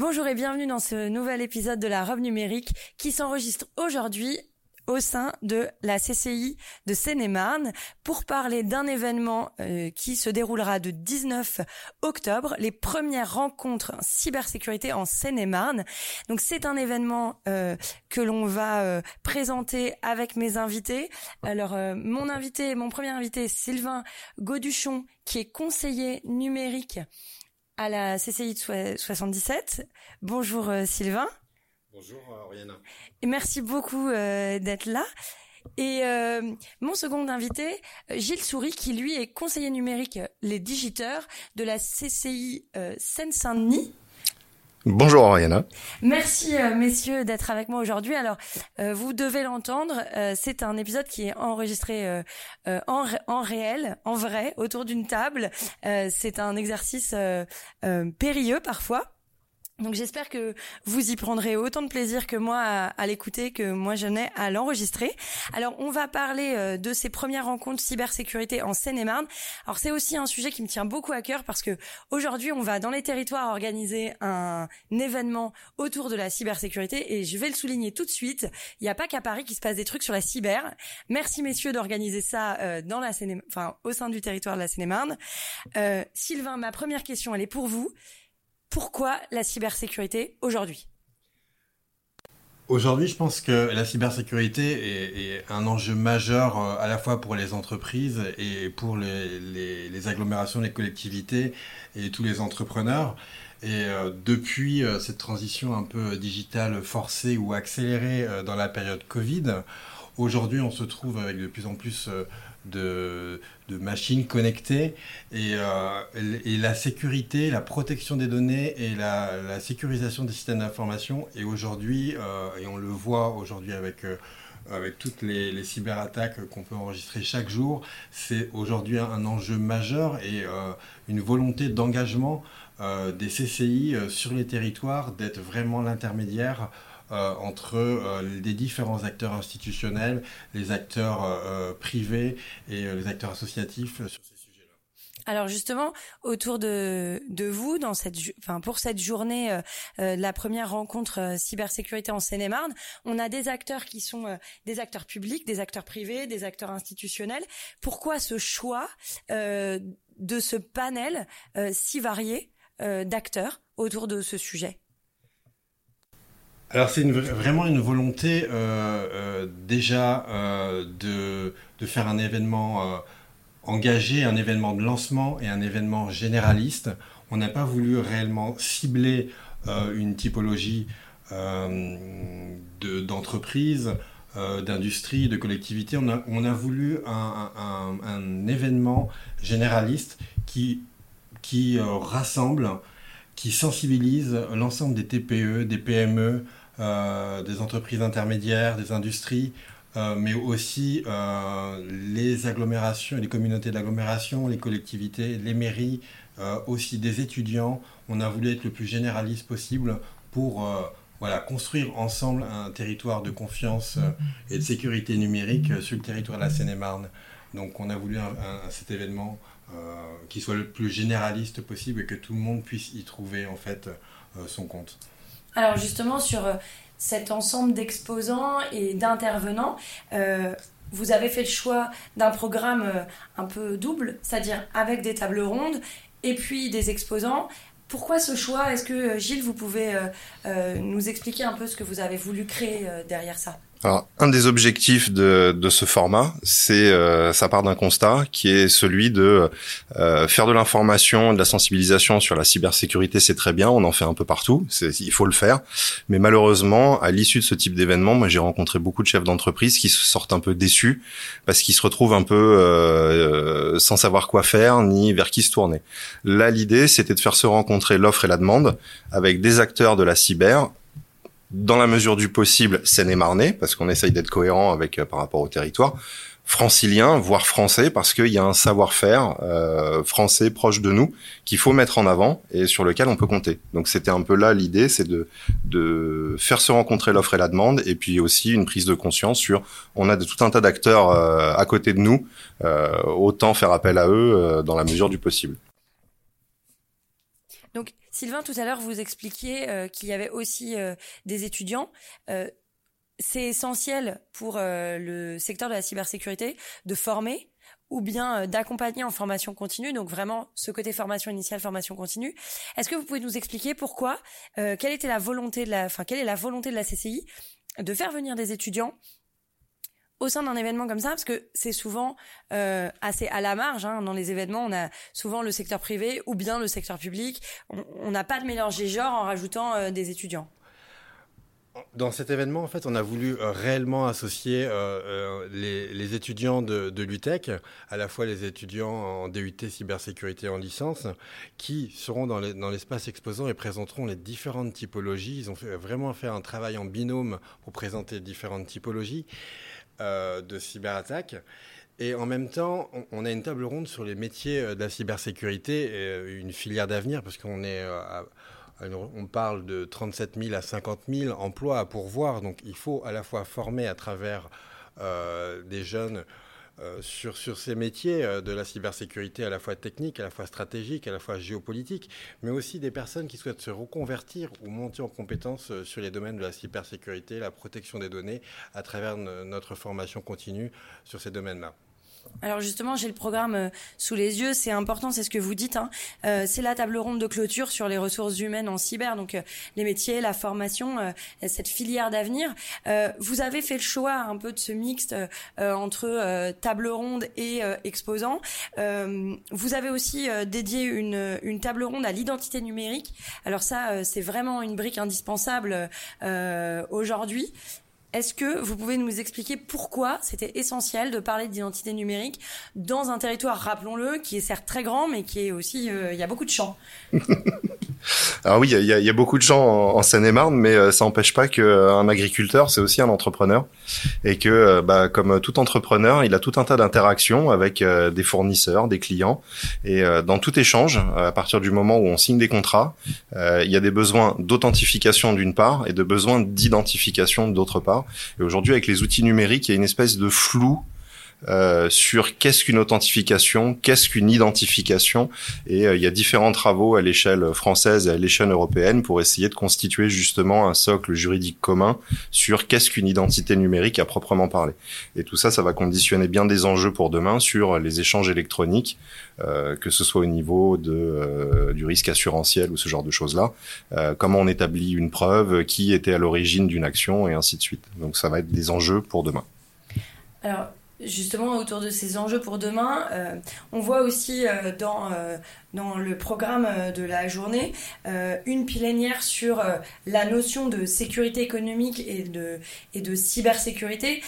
Bonjour et bienvenue dans ce nouvel épisode de la robe numérique qui s'enregistre aujourd'hui au sein de la CCI de Seine-et-Marne pour parler d'un événement euh, qui se déroulera de 19 octobre, les premières rencontres cybersécurité en Seine-et-Marne. Donc c'est un événement euh, que l'on va euh, présenter avec mes invités. Alors mon invité, mon premier invité, Sylvain Goduchon, qui est conseiller numérique à la CCI de 77. Bonjour euh, Sylvain. Bonjour euh, Oriana. Et merci beaucoup euh, d'être là. Et mon second invité, Gilles Souris, qui lui est conseiller numérique les digiteurs de la CCI Seine-Saint-Denis. Bonjour Ariana. Merci euh, messieurs d'être avec moi aujourd'hui. Alors euh, vous devez l'entendre, euh, c'est un épisode qui est enregistré en, en réel, en vrai, autour d'une table. c'est un exercice périlleux parfois. Donc j'espère que vous y prendrez autant de plaisir que moi à, l'écouter, que moi je n'ai à l'enregistrer. Alors on va parler euh, de ces premières rencontres cybersécurité en Seine-et-Marne. Alors c'est aussi un sujet qui me tient beaucoup à cœur parce que aujourd'hui on va dans les territoires organiser un, événement autour de la cybersécurité et je vais le souligner tout de suite. Il n'y a pas qu'à Paris qui se passe des trucs sur la cyber. Merci messieurs d'organiser ça euh, dans la Seine, enfin au sein du territoire de la Seine-et-Marne. Euh, Sylvain, ma première question elle est pour vous. Pourquoi la cybersécurité aujourd'hui? Aujourd'hui, je pense que la cybersécurité est, un enjeu majeur euh, à la fois pour les entreprises et pour les, agglomérations, les collectivités et tous les entrepreneurs. Et euh, depuis euh, cette transition un peu digitale forcée ou accélérée dans la période Covid, aujourd'hui on se trouve avec de plus en plus de, machines connectées euh, et, la sécurité, la protection des données et la, sécurisation des systèmes d'information. Et aujourd'hui, euh, et on le voit aujourd'hui avec euh, avec toutes les, cyberattaques qu'on peut enregistrer chaque jour, c'est aujourd'hui un, enjeu majeur et une volonté d'engagement des CCI sur les territoires d'être vraiment l'intermédiaire euh, entre euh, les différents acteurs institutionnels, les acteurs euh, privés et les acteurs associatifs sur ces sujets-là. Alors justement, autour de, de vous, dans cette, enfin pour cette journée, la première rencontre cybersécurité en Seine-et-Marne, on a des acteurs qui sont des acteurs publics, des acteurs privés, des acteurs institutionnels. Pourquoi ce choix de ce panel si varié d'acteurs autour de ce sujet? Alors c'est vraiment une volonté euh, euh, déjà euh, de, de, faire un événement engagé, un événement de lancement et un événement généraliste. On n'a pas voulu réellement cibler une typologie d'entreprise, d'industrie, de collectivité. On a, on a voulu un, un, un, événement généraliste qui, qui rassemble, qui sensibilise l'ensemble des TPE, des PME, des entreprises intermédiaires, des industries, euh, mais aussi euh, les agglomérations, les communautés d'agglomération, les collectivités, les mairies, aussi des étudiants. On a voulu être le plus généraliste possible pour voilà, construire ensemble un territoire de confiance et de sécurité numérique sur le territoire de la Seine-et-Marne. Donc on a voulu cet événement qui soit le plus généraliste possible et que tout le monde puisse y trouver en fait son compte. Alors justement sur euh, cet ensemble d'exposants et d'intervenants, euh, vous avez fait le choix d'un programme euh, un peu double, c'est-à-dire avec des tables rondes et puis des exposants. Pourquoi ce choix? Est-ce que Gilles, vous pouvez nous expliquer un peu ce que vous avez voulu créer derrière ça? Alors, un des objectifs de, de ce format, c'est euh, ça part d'un constat qui est celui de euh, faire de l'information, de la sensibilisation sur la cybersécurité, c'est très bien, on en fait un peu partout, il faut le faire. Mais malheureusement, à l'issue de ce type d'événement, moi j'ai rencontré beaucoup de chefs d'entreprise qui se sortent un peu déçus parce qu'ils se retrouvent un peu euh, sans savoir quoi faire ni vers qui se tourner. Là, l'idée, c'était de faire se rencontrer l'offre et la demande avec des acteurs de la cyber dans la mesure du possible Seine-et-Marnais, parce qu'on essaye d'être cohérent avec par rapport au territoire, francilien, voire français, parce qu'il y a un savoir-faire euh, français proche de nous qu'il faut mettre en avant et sur lequel on peut compter. Donc c'était un peu là l'idée, c'est de, de faire se rencontrer l'offre et la demande, et puis aussi une prise de conscience sur on a de, tout un tas d'acteurs euh, à côté de nous, euh, autant faire appel à eux dans la mesure du possible. Donc Sylvain, tout à l'heure, vous expliquiez qu'il y avait aussi des étudiants c'est essentiel pour euh, le secteur de la cybersécurité de former ou bien euh, d'accompagner en formation continue, donc vraiment ce côté formation initiale, formation continue. Est-ce que vous pouvez nous expliquer pourquoi, euh, quelle était la volonté de la, enfin quelle est la volonté de la CCI de faire venir des étudiants au sein d'un événement comme ça, parce que c'est souvent assez à la marge. Hein, dans les événements, on a souvent le secteur privé ou bien le secteur public. On n'a pas de mélange des genres en rajoutant des étudiants. Dans cet événement, en fait, on a voulu euh, réellement associer euh, euh, les, étudiants de, l'UTEC, à la fois les étudiants en DUT cybersécurité en licence, qui seront dans l'espace exposant et présenteront les différentes typologies. Ils ont vraiment fait un travail en binôme pour présenter différentes typologies de cyberattaques. Et en même temps, on, a une table ronde sur les métiers de la cybersécurité, et une filière d'avenir, parce qu'on est on parle de 37 000 à 50 000 emplois à pourvoir, donc il faut à la fois former à travers euh, des jeunes euh, sur, sur ces métiers euh, de la cybersécurité à la fois technique, à la fois stratégique, à la fois géopolitique, mais aussi des personnes qui souhaitent se reconvertir ou monter en compétences sur les domaines de la cybersécurité, la protection des données, à travers notre formation continue sur ces domaines-là. Alors justement, j'ai le programme euh, sous les yeux. C'est important, c'est ce que vous dites. Hein. Euh, c'est la table ronde de clôture sur les ressources humaines en cyber, donc euh, les métiers, la formation, cette filière d'avenir. vous avez fait le choix un peu de ce mixte entre table ronde et exposant. vous avez aussi dédié une, une table ronde à l'identité numérique. Alors ça, c'est vraiment une brique indispensable aujourd'hui. Est-ce que vous pouvez nous expliquer pourquoi c'était essentiel de parler d'identité numérique dans un territoire, rappelons-le, qui est certes très grand, mais qui est aussi, euh, il y a beaucoup de champs. Alors oui, il y a, beaucoup de champs en, Seine-et-Marne, mais euh, ça n'empêche pas qu'un agriculteur, c'est aussi un entrepreneur, et que, euh, bah, comme tout entrepreneur, il a tout un tas d'interactions avec des fournisseurs, des clients, et dans tout échange, à partir du moment où on signe des contrats, il y a des besoins d'authentification d'une part et de besoins d'identification d'autre part. Et aujourd'hui, avec les outils numériques, il y a une espèce de flou euh, sur qu'est-ce qu'une authentification, qu'est-ce qu'une identification. Et euh, il y a différents travaux à l'échelle française et à l'échelle européenne pour essayer de constituer justement un socle juridique commun sur qu'est-ce qu'une identité numérique à proprement parler. Et tout ça, ça va conditionner bien des enjeux pour demain sur les échanges électroniques, euh, que ce soit au niveau de, du risque assurantiel ou ce genre de choses-là. comment on établit une preuve, qui était à l'origine d'une action et ainsi de suite. Donc ça va être des enjeux pour demain. Alors, justement autour de ces enjeux pour demain. Euh, on voit aussi euh, dans euh, dans le programme de la journée une plénière sur la notion de sécurité économique et de, et de cybersécurité,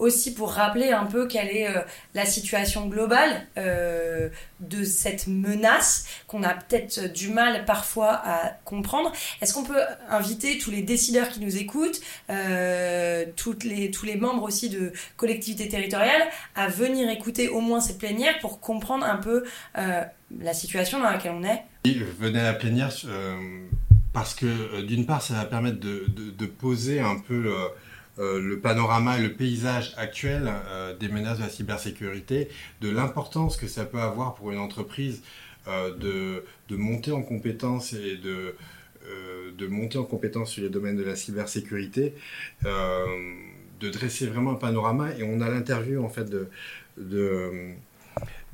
aussi pour rappeler un peu quelle est la situation globale de cette menace qu'on a peut-être du mal parfois à comprendre. Est-ce qu'on peut inviter tous les décideurs qui nous écoutent, les, tous les membres aussi de collectivités territoriales, à venir écouter au moins cette plénière pour comprendre un peu la situation dans laquelle on est. venez à la plénière euh, parce que euh, d'une part, ça va permettre de, poser un peu euh, le panorama et le paysage actuel des menaces de la cybersécurité, de l'importance que ça peut avoir pour une entreprise de, monter en compétence et de, de monter en compétence sur les domaines de la cybersécurité, de dresser vraiment un panorama. Et on a l'interview en fait de, de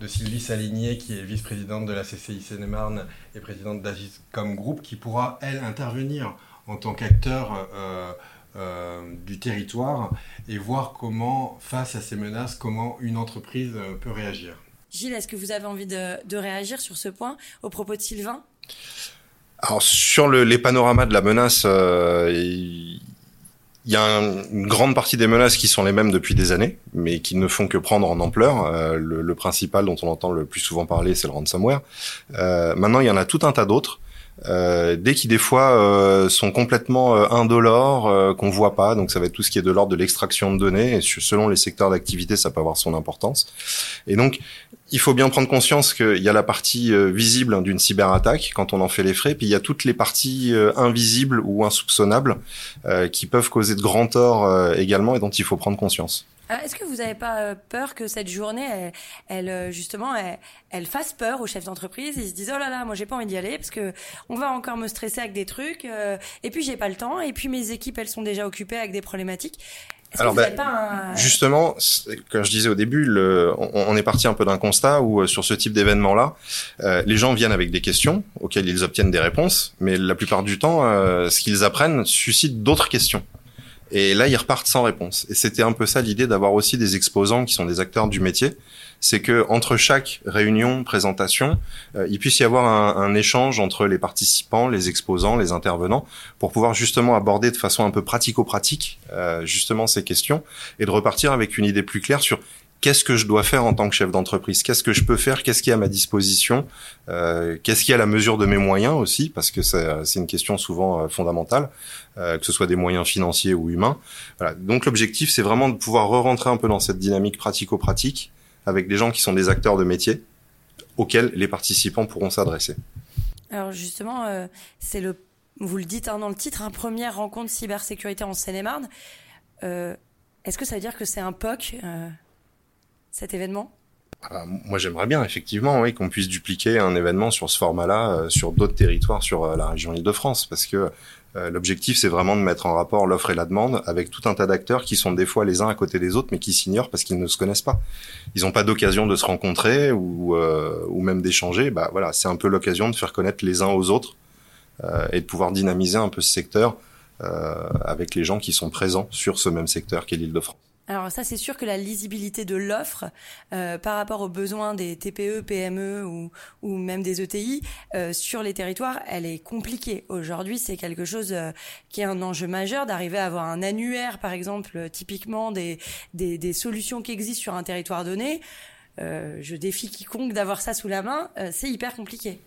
de Sylvie Saligné, qui est vice-présidente de la CCI Seine-et-Marne et présidente d'Agiscom Group, qui pourra, elle, intervenir en tant qu'acteur euh, euh, du territoire et voir comment, face à ces menaces, comment une entreprise euh, peut réagir. Gilles, est-ce que vous avez envie de, réagir sur ce point au propos de Sylvain? Alors sur les panoramas de la menace, il y a une grande partie des menaces qui sont les mêmes depuis des années, mais qui ne font que prendre en ampleur. Euh, le, principal dont on entend le plus souvent parler, c'est le ransomware. Euh, maintenant, il y en a tout un tas d'autres euh, dès qui des fois euh, sont complètement euh, indolores, euh, qu'on voit pas. Donc ça va être tout ce qui est de l'ordre de l'extraction de données. Et selon les secteurs d'activité, ça peut avoir son importance. Et donc il faut bien prendre conscience qu'il y a la partie visible d'une cyberattaque quand on en fait les frais, puis il y a toutes les parties invisibles ou insoupçonnables qui peuvent causer de grands torts également et dont il faut prendre conscience. Ah, est-ce que vous n'avez pas euh, peur que cette journée, elle, euh, justement, elle, fasse peur aux chefs d'entreprise? Ils se disent oh là là, moi j'ai pas envie d'y aller parce que on va encore me stresser avec des trucs, euh, et puis j'ai pas le temps, et puis mes équipes elles sont déjà occupées avec des problématiques. Alors, ben, justement, comme je disais au début, le, on, est parti un peu d'un constat où sur ce type d'événement-là, les gens viennent avec des questions auxquelles ils obtiennent des réponses, mais la plupart du temps, ce qu'ils apprennent suscite d'autres questions. Et là, ils repartent sans réponse. Et c'était un peu ça l'idée d'avoir aussi des exposants qui sont des acteurs du métier. C'est que entre chaque réunion, présentation, euh, il puisse y avoir un, un, échange entre les participants, les exposants, les intervenants, pour pouvoir justement aborder de façon un peu pratico-pratique euh, justement ces questions et de repartir avec une idée plus claire sur qu'est-ce que je dois faire en tant que chef d'entreprise? Qu'est-ce que je peux faire? Qu'est-ce qui est à ma disposition? Euh, Qu'est-ce qui est à la mesure de mes moyens aussi? Parce que c'est une question souvent euh, fondamentale, euh, que ce soit des moyens financiers ou humains. Voilà. Donc l'objectif, c'est vraiment de pouvoir re-rentrer un peu dans cette dynamique pratico-pratique avec des gens qui sont des acteurs de métier auxquels les participants pourront s'adresser. Alors justement, euh, c'est le, vous le dites hein, dans le titre, un première rencontre cybersécurité en Seine-et-Marne. Euh, Est-ce que ça veut dire que c'est un POC cet événement? Ah, moi, j'aimerais bien effectivement, oui, qu'on puisse dupliquer un événement sur ce format-là euh, sur d'autres territoires sur euh, la région Île-de-France, parce que euh, l'objectif, c'est vraiment de mettre en rapport l'offre et la demande avec tout un tas d'acteurs qui sont des fois les uns à côté des autres, mais qui s'ignorent parce qu'ils ne se connaissent pas. Ils n'ont pas d'occasion de se rencontrer ou, ou même d'échanger. Bah voilà, c'est un peu l'occasion de faire connaître les uns aux autres et de pouvoir dynamiser un peu ce secteur avec les gens qui sont présents sur ce même secteur qu'est l'Île-de-France. Alors ça, c'est sûr que la lisibilité de l'offre euh, par rapport aux besoins des TPE, PME ou, ou même des ETI euh, sur les territoires, elle est compliquée. Aujourd'hui, c'est quelque chose euh, qui est un enjeu majeur d'arriver à avoir un annuaire, par exemple, typiquement des, des, des solutions qui existent sur un territoire donné. je défie quiconque d'avoir ça sous la main. c'est hyper compliqué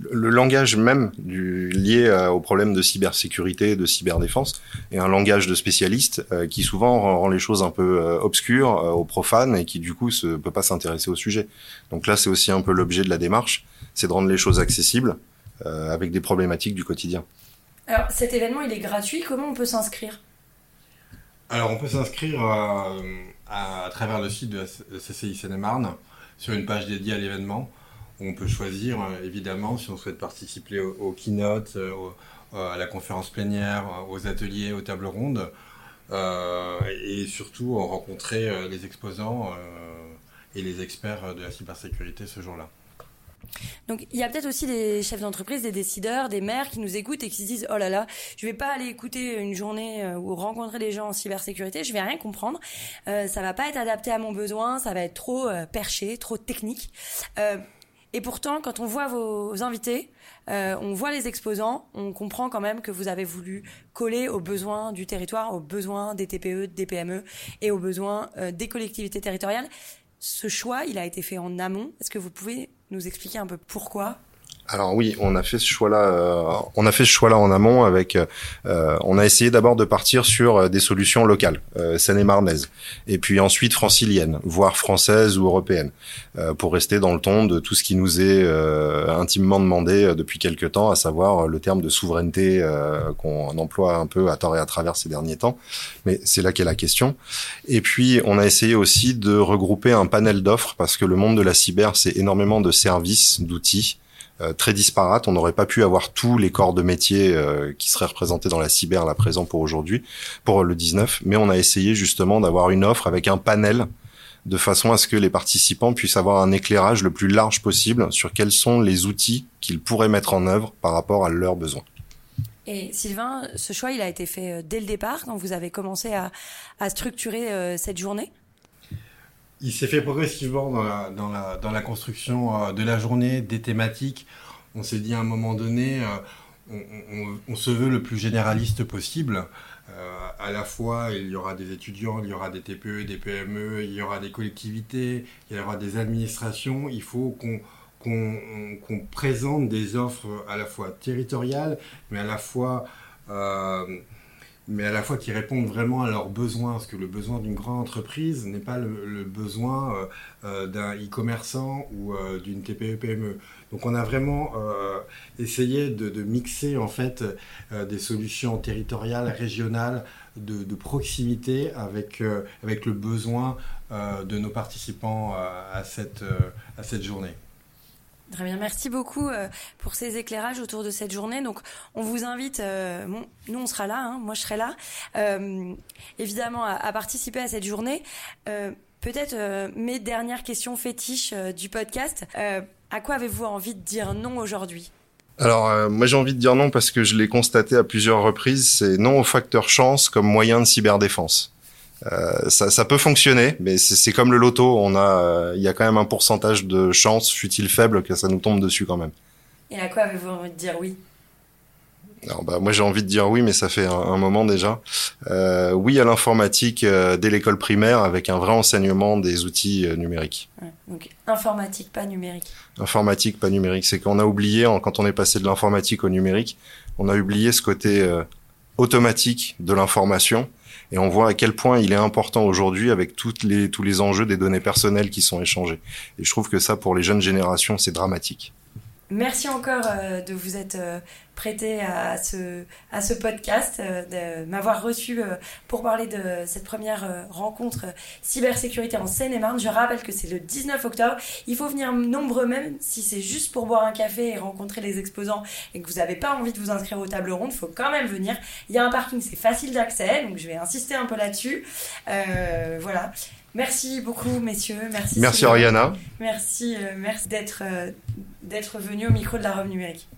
le langage même du, lié euh, au problème de cybersécurité, de cyberdéfense, est un langage de spécialiste euh, qui souvent rend, les choses un peu euh, obscures aux profanes et qui du coup ne peut pas s'intéresser au sujet. Donc là, c'est aussi un peu l'objet de la démarche, c'est de rendre les choses accessibles avec des problématiques du quotidien. Alors cet événement, il est gratuit. Comment on peut s'inscrire? Alors on peut s'inscrire à, travers le site de la CCI Seine-et-Marne sur une page dédiée à l'événement. On peut choisir, euh, évidemment, si on souhaite participer au, keynote, euh, à la conférence plénière, euh, aux ateliers, aux tables rondes, et surtout rencontrer les exposants et les experts de la cybersécurité ce jour-là. Donc il y a peut-être aussi des chefs d'entreprise, des décideurs, des maires qui nous écoutent et qui se disent oh là là, je vais pas aller écouter une journée ou rencontrer des gens en cybersécurité, je vais rien comprendre, euh, ça va pas être adapté à mon besoin, ça va être trop perché, trop technique. Et pourtant, quand on voit vos invités, euh, on voit les exposants, on comprend quand même que vous avez voulu coller aux besoins du territoire, aux besoins des TPE, des PME et aux besoins euh, des collectivités territoriales. Ce choix, il a été fait en amont. Est-ce que vous pouvez nous expliquer un peu pourquoi? Alors oui, on a fait ce choix-là. Euh, on a fait ce choix-là en amont avec. Euh, on a essayé d'abord de partir sur euh, des solutions locales, euh, seine-et-marnaises, et puis ensuite franciliennes, voire françaises ou européennes, pour rester dans le ton de tout ce qui nous est intimement demandé depuis quelque temps, à savoir le terme de souveraineté qu'on emploie un peu à tort et à travers ces derniers temps. Mais c'est là qu'est la question. Et puis on a essayé aussi de regrouper un panel d'offres parce que le monde de la cyber, c'est énormément de services, d'outils euh, très disparate. On n'aurait pas pu avoir tous les corps de métier euh, qui seraient représentés dans la cyber là présent pour aujourd'hui, pour le 19. Mais on a essayé justement d'avoir une offre avec un panel de façon à ce que les participants puissent avoir un éclairage le plus large possible sur quels sont les outils qu'ils pourraient mettre en œuvre par rapport à leurs besoins. Et Sylvain, ce choix, il a été fait euh, dès le départ, quand vous avez commencé à, à structurer cette journée? Il s'est fait progressivement dans la, dans la, dans la construction euh, de la journée, des thématiques. On s'est dit à un moment donné, euh, on, se veut le plus généraliste possible. Euh, à la fois, il y aura des étudiants, il y aura des TPE, des PME, il y aura des collectivités, il y aura des administrations. Il faut qu'on présente des offres à la fois territoriales, mais à la fois mais à la fois qui répondent vraiment à leurs besoins, parce que le besoin d'une grande entreprise n'est pas le, besoin euh, euh, d'un e-commerçant ou euh, d'une TPE-PME. Donc on a vraiment essayé de, mixer en fait des solutions territoriales, régionales, de, proximité avec, le besoin de nos participants à, à cette journée. Très bien, merci beaucoup euh, pour ces éclairages autour de cette journée. Donc, on vous invite, euh, nous on sera là, hein, moi je serai là, euh, évidemment à, participer à cette journée. Peut-être mes dernières questions fétiches du podcast. à quoi avez-vous envie de dire non aujourd'hui? Alors moi j'ai envie de dire non parce que je l'ai constaté à plusieurs reprises, c'est non au facteur chance comme moyen de cyberdéfense. Euh, ça, ça, peut fonctionner, mais c'est comme le loto. On a, euh, il y a quand même un pourcentage de chance, fut-il faible, que ça nous tombe dessus quand même. Et à quoi avez-vous envie de dire oui? Alors, bah, moi j'ai envie de dire oui, mais ça fait un, moment déjà. Euh, oui à l'informatique euh, dès l'école primaire avec un vrai enseignement des outils numériques. donc informatique, pas numérique. Informatique, pas numérique. C'est qu'on a oublié, quand on est passé de l'informatique au numérique, on a oublié ce côté automatique de l'information et on voit à quel point il est important aujourd'hui avec toutes les, tous les enjeux des données personnelles qui sont échangées. Et je trouve que ça, pour les jeunes générations, c'est dramatique. Merci encore euh, de vous être euh, prêté à ce, podcast, euh, de m'avoir reçu pour parler de cette première rencontre cybersécurité en Seine-et-Marne. Je rappelle que c'est le 19 octobre. Il faut venir nombreux, même si c'est juste pour boire un café et rencontrer les exposants et que vous n'avez pas envie de vous inscrire aux tables rondes. Il faut quand même venir. Il y a un parking, c'est facile d'accès, donc je vais insister un peu là-dessus. voilà. Merci beaucoup, messieurs. Merci. Merci, Ariana. Merci, merci d'être d'être venu au micro de la Rome numérique.